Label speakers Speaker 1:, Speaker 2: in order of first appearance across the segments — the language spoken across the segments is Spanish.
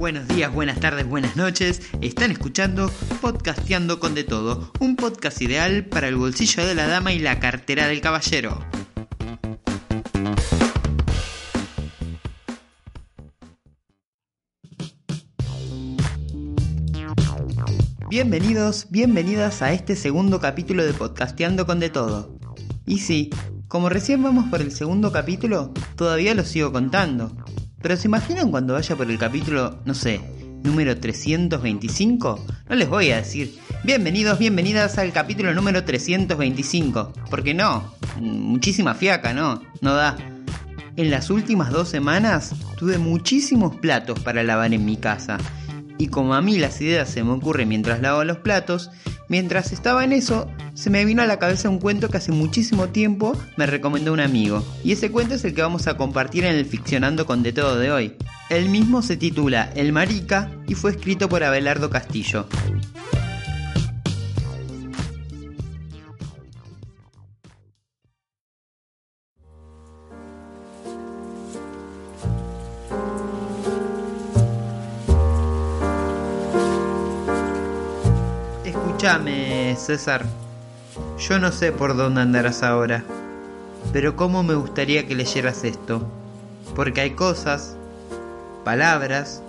Speaker 1: Buenos días, buenas tardes, buenas noches. Están escuchando Podcasteando con de todo, un podcast ideal para el bolsillo de la dama y la cartera del caballero. Bienvenidos, bienvenidas a este segundo capítulo de Podcasteando con de todo. Y sí, como recién vamos por el segundo capítulo, todavía lo sigo contando. Pero ¿se imaginan cuando vaya por el capítulo, no sé, número 325? No les voy a decir, bienvenidos, bienvenidas al capítulo número 325. Porque no, muchísima fiaca, no, no da. En las últimas dos semanas tuve muchísimos platos para lavar en mi casa y como a mí las ideas se me ocurren mientras lavo los platos, mientras estaba en eso, se me vino a la cabeza un cuento que hace muchísimo tiempo me recomendó un amigo. Y ese cuento es el que vamos a compartir en el Ficcionando con de todo de hoy. El mismo se titula El Marica y fue escrito por Abelardo Castillo. Escúchame, César. Yo no sé por dónde andarás ahora, pero cómo me gustaría que leyeras esto. Porque hay cosas, palabras,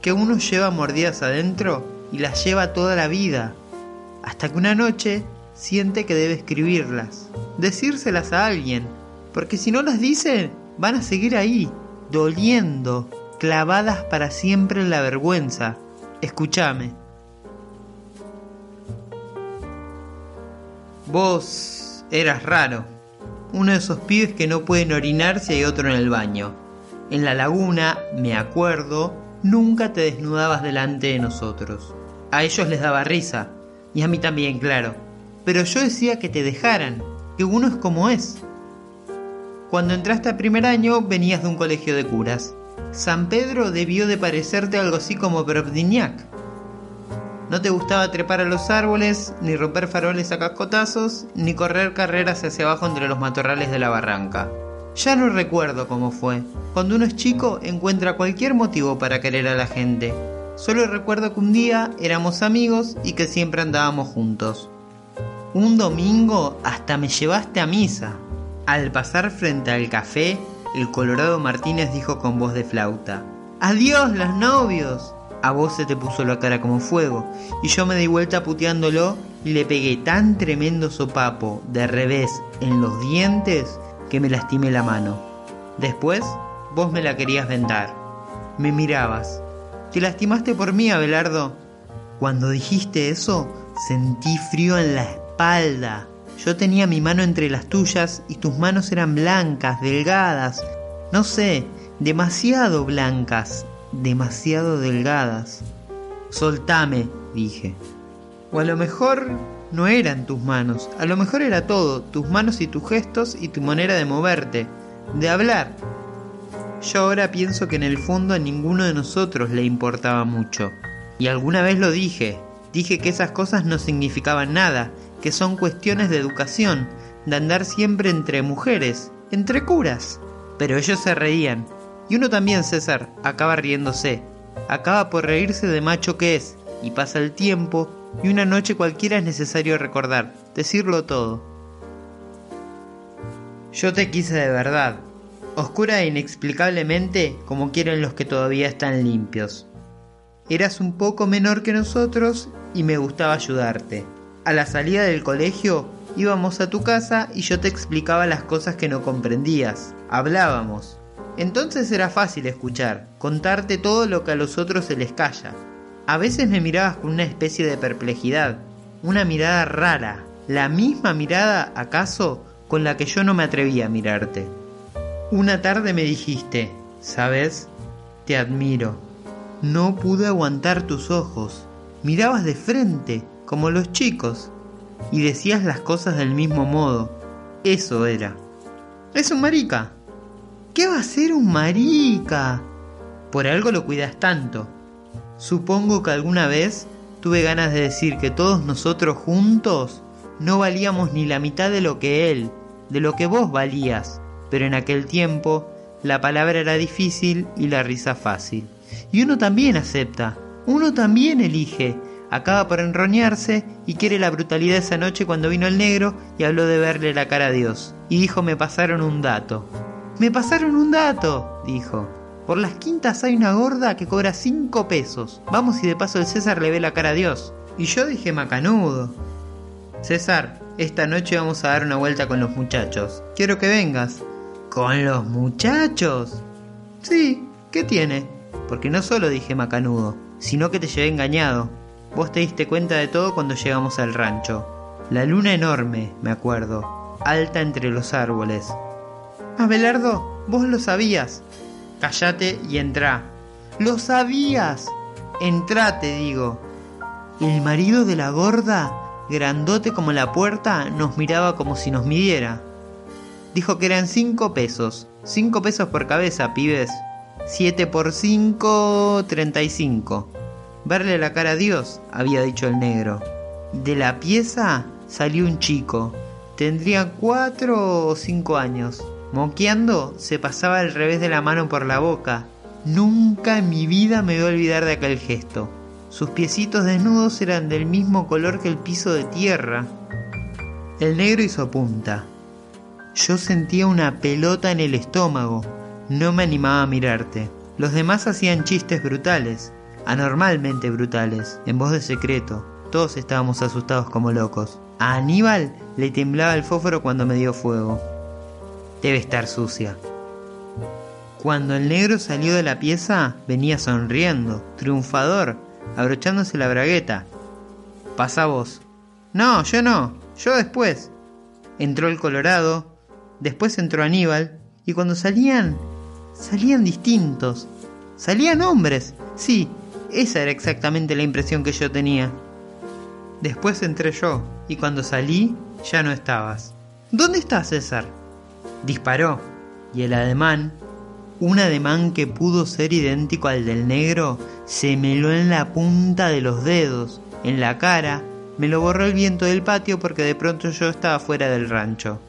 Speaker 1: que uno lleva mordidas adentro y las lleva toda la vida. Hasta que una noche siente que debe escribirlas, decírselas a alguien, porque si no las dice, van a seguir ahí, doliendo, clavadas para siempre en la vergüenza. Escúchame. Vos eras raro. Uno de esos pibes que no pueden orinar si hay otro en el baño. En la laguna, me acuerdo, nunca te desnudabas delante de nosotros. A ellos les daba risa, y a mí también, claro. Pero yo decía que te dejaran, que uno es como es. Cuando entraste a primer año venías de un colegio de curas. San Pedro debió de parecerte algo así como Brovdignac. No te gustaba trepar a los árboles, ni romper faroles a cascotazos, ni correr carreras hacia abajo entre los matorrales de la barranca. Ya no recuerdo cómo fue. Cuando uno es chico encuentra cualquier motivo para querer a la gente. Solo recuerdo que un día éramos amigos y que siempre andábamos juntos. Un domingo hasta me llevaste a misa. Al pasar frente al café, el Colorado Martínez dijo con voz de flauta, ¡Adiós los novios! A vos se te puso la cara como fuego, y yo me di vuelta puteándolo y le pegué tan tremendo sopapo de revés en los dientes que me lastimé la mano. Después, vos me la querías vendar. Me mirabas. ¿Te lastimaste por mí, Abelardo? Cuando dijiste eso, sentí frío en la espalda. Yo tenía mi mano entre las tuyas y tus manos eran blancas, delgadas, no sé, demasiado blancas, demasiado delgadas. Soltame, dije. O a lo mejor no eran tus manos, a lo mejor era todo, tus manos y tus gestos y tu manera de moverte, de hablar. Yo ahora pienso que en el fondo a ninguno de nosotros le importaba mucho. Y alguna vez lo dije, dije que esas cosas no significaban nada, que son cuestiones de educación, de andar siempre entre mujeres, entre curas. Pero ellos se reían, y uno también, César, acaba riéndose. Acaba por reírse de macho que es. Y pasa el tiempo y una noche cualquiera es necesario recordar, decirlo todo. Yo te quise de verdad, oscura e inexplicablemente como quieren los que todavía están limpios. Eras un poco menor que nosotros y me gustaba ayudarte. A la salida del colegio íbamos a tu casa y yo te explicaba las cosas que no comprendías. Hablábamos. Entonces era fácil escuchar, contarte todo lo que a los otros se les calla. A veces me mirabas con una especie de perplejidad, una mirada rara, la misma mirada, acaso, con la que yo no me atrevía a mirarte. Una tarde me dijiste, ¿sabes? Te admiro. No pude aguantar tus ojos. Mirabas de frente, como los chicos, y decías las cosas del mismo modo. Eso era. Es un marica, ¿Qué va a ser un marica? Por algo lo cuidas tanto. Supongo que alguna vez tuve ganas de decir que todos nosotros juntos no valíamos ni la mitad de lo que él, de lo que vos valías, pero en aquel tiempo la palabra era difícil y la risa fácil. Y uno también acepta, uno también elige. Acaba por enroñarse y quiere la brutalidad esa noche cuando vino el negro y habló de verle la cara a Dios. Y dijo, me pasaron un dato. Me pasaron un dato, dijo. Por las quintas hay una gorda que cobra cinco pesos. Vamos y de paso el César le ve la cara a Dios. Y yo dije macanudo. César, esta noche vamos a dar una vuelta con los muchachos. Quiero que vengas. ¿Con los muchachos? Sí, ¿qué tiene? Porque no solo dije macanudo, sino que te llevé engañado. Vos te diste cuenta de todo cuando llegamos al rancho. La luna enorme, me acuerdo, alta entre los árboles. Abelardo, vos lo sabías. Cállate y entrá. ¡Lo sabías! Entrá, te digo. El marido de la gorda grandote como la puerta, nos miraba como si nos midiera. Dijo que eran cinco pesos. Cinco pesos por cabeza, pibes. Siete por cinco, treinta y cinco. Verle la cara a Dios, había dicho el negro. De la pieza salió un chico. Tendría cuatro o cinco años. Moqueando, se pasaba el revés de la mano por la boca. Nunca en mi vida me voy a olvidar de aquel gesto. Sus piecitos desnudos eran del mismo color que el piso de tierra. El negro hizo punta. Yo sentía una pelota en el estómago. No me animaba a mirarte. Los demás hacían chistes brutales, anormalmente brutales, en voz de secreto. Todos estábamos asustados como locos. A Aníbal le temblaba el fósforo cuando me dio fuego. Debe estar sucia. Cuando el negro salió de la pieza, venía sonriendo, triunfador, abrochándose la bragueta. Pasa vos. No, yo no, yo después. Entró el Colorado, después entró Aníbal, y cuando salían, salían distintos. Salían hombres, sí, esa era exactamente la impresión que yo tenía. Después entré yo, y cuando salí, ya no estabas. ¿Dónde estás, César? Disparó, y el ademán un ademán que pudo ser idéntico al del negro se meló en la punta de los dedos, en la cara, me lo borró el viento del patio porque de pronto yo estaba fuera del rancho.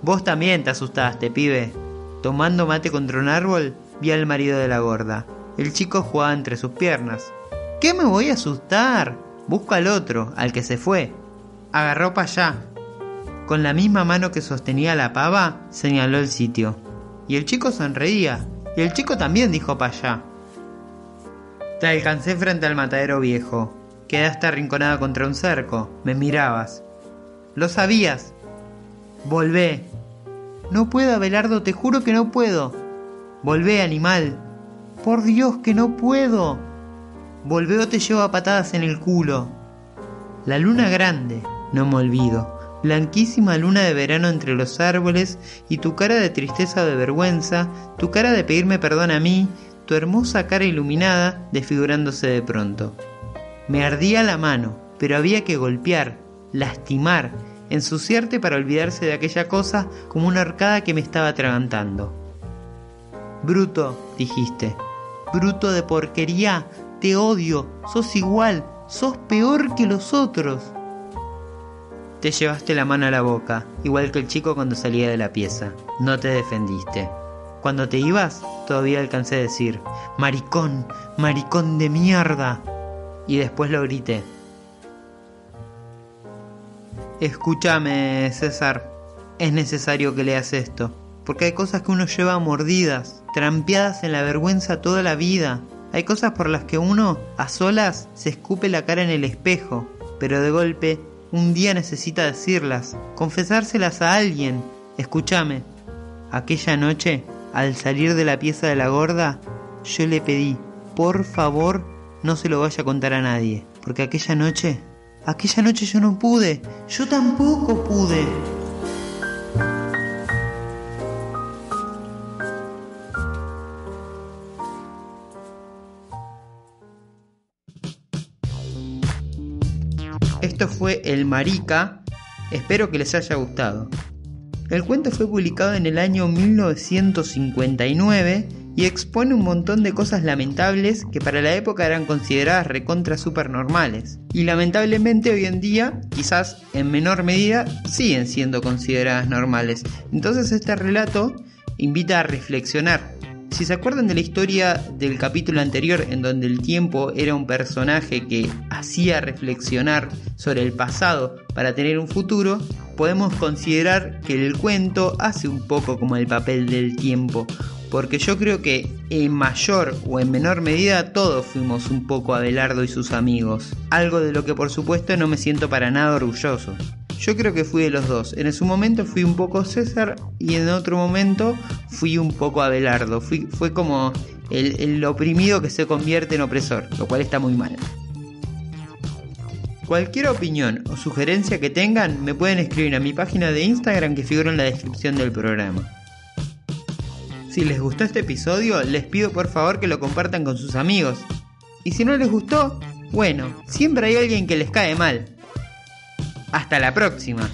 Speaker 1: Vos también te asustaste, pibe. Tomando mate contra un árbol, vi al marido de la gorda. El chico jugaba entre sus piernas. ¿Qué me voy a asustar? Busca al otro, al que se fue. Agarró para allá. Con la misma mano que sostenía la pava, señaló el sitio. Y el chico sonreía, y el chico también dijo para allá. Te alcancé frente al matadero viejo. Quedaste arrinconada contra un cerco. Me mirabas. Lo sabías. Volvé. No puedo, Abelardo, te juro que no puedo. Volvé, animal. Por Dios que no puedo. Volvé o te llevo a patadas en el culo. La luna grande, no me olvido blanquísima luna de verano entre los árboles, y tu cara de tristeza o de vergüenza, tu cara de pedirme perdón a mí, tu hermosa cara iluminada desfigurándose de pronto. Me ardía la mano, pero había que golpear, lastimar, ensuciarte para olvidarse de aquella cosa como una arcada que me estaba atragantando. Bruto, dijiste, bruto de porquería, te odio, sos igual, sos peor que los otros. Te llevaste la mano a la boca, igual que el chico cuando salía de la pieza. No te defendiste. Cuando te ibas, todavía alcancé a decir, maricón, maricón de mierda. Y después lo grité. Escúchame, César. Es necesario que leas esto. Porque hay cosas que uno lleva mordidas, trampeadas en la vergüenza toda la vida. Hay cosas por las que uno, a solas, se escupe la cara en el espejo, pero de golpe un día necesita decirlas, confesárselas a alguien. Escúchame. Aquella noche, al salir de la pieza de la gorda, yo le pedí, por favor, no se lo vaya a contar a nadie. Porque aquella noche, aquella noche yo no pude. Yo tampoco pude. Fue El Marica, espero que les haya gustado. El cuento fue publicado en el año 1959 y expone un montón de cosas lamentables que para la época eran consideradas recontra supernormales. Y lamentablemente hoy en día, quizás en menor medida, siguen siendo consideradas normales. Entonces este relato invita a reflexionar Si se acuerdan de la historia del capítulo anterior en donde el tiempo era un personaje que hacía reflexionar sobre el pasado para tener un futuro, podemos considerar que el cuento hace un poco como el papel del tiempo, porque yo creo que en mayor o en menor medida todos fuimos un poco Abelardo y sus amigos, algo de lo que por supuesto no me siento para nada orgulloso. Yo creo que fui de los dos. En su momento fui un poco César y en otro momento fui un poco Abelardo. Fui, fue como el, el oprimido que se convierte en opresor, lo cual está muy mal. Cualquier opinión o sugerencia que tengan me pueden escribir a mi página de Instagram que figura en la descripción del programa. Si les gustó este episodio, les pido por favor que lo compartan con sus amigos. Y si no les gustó, bueno, siempre hay alguien que les cae mal. Hasta la próxima.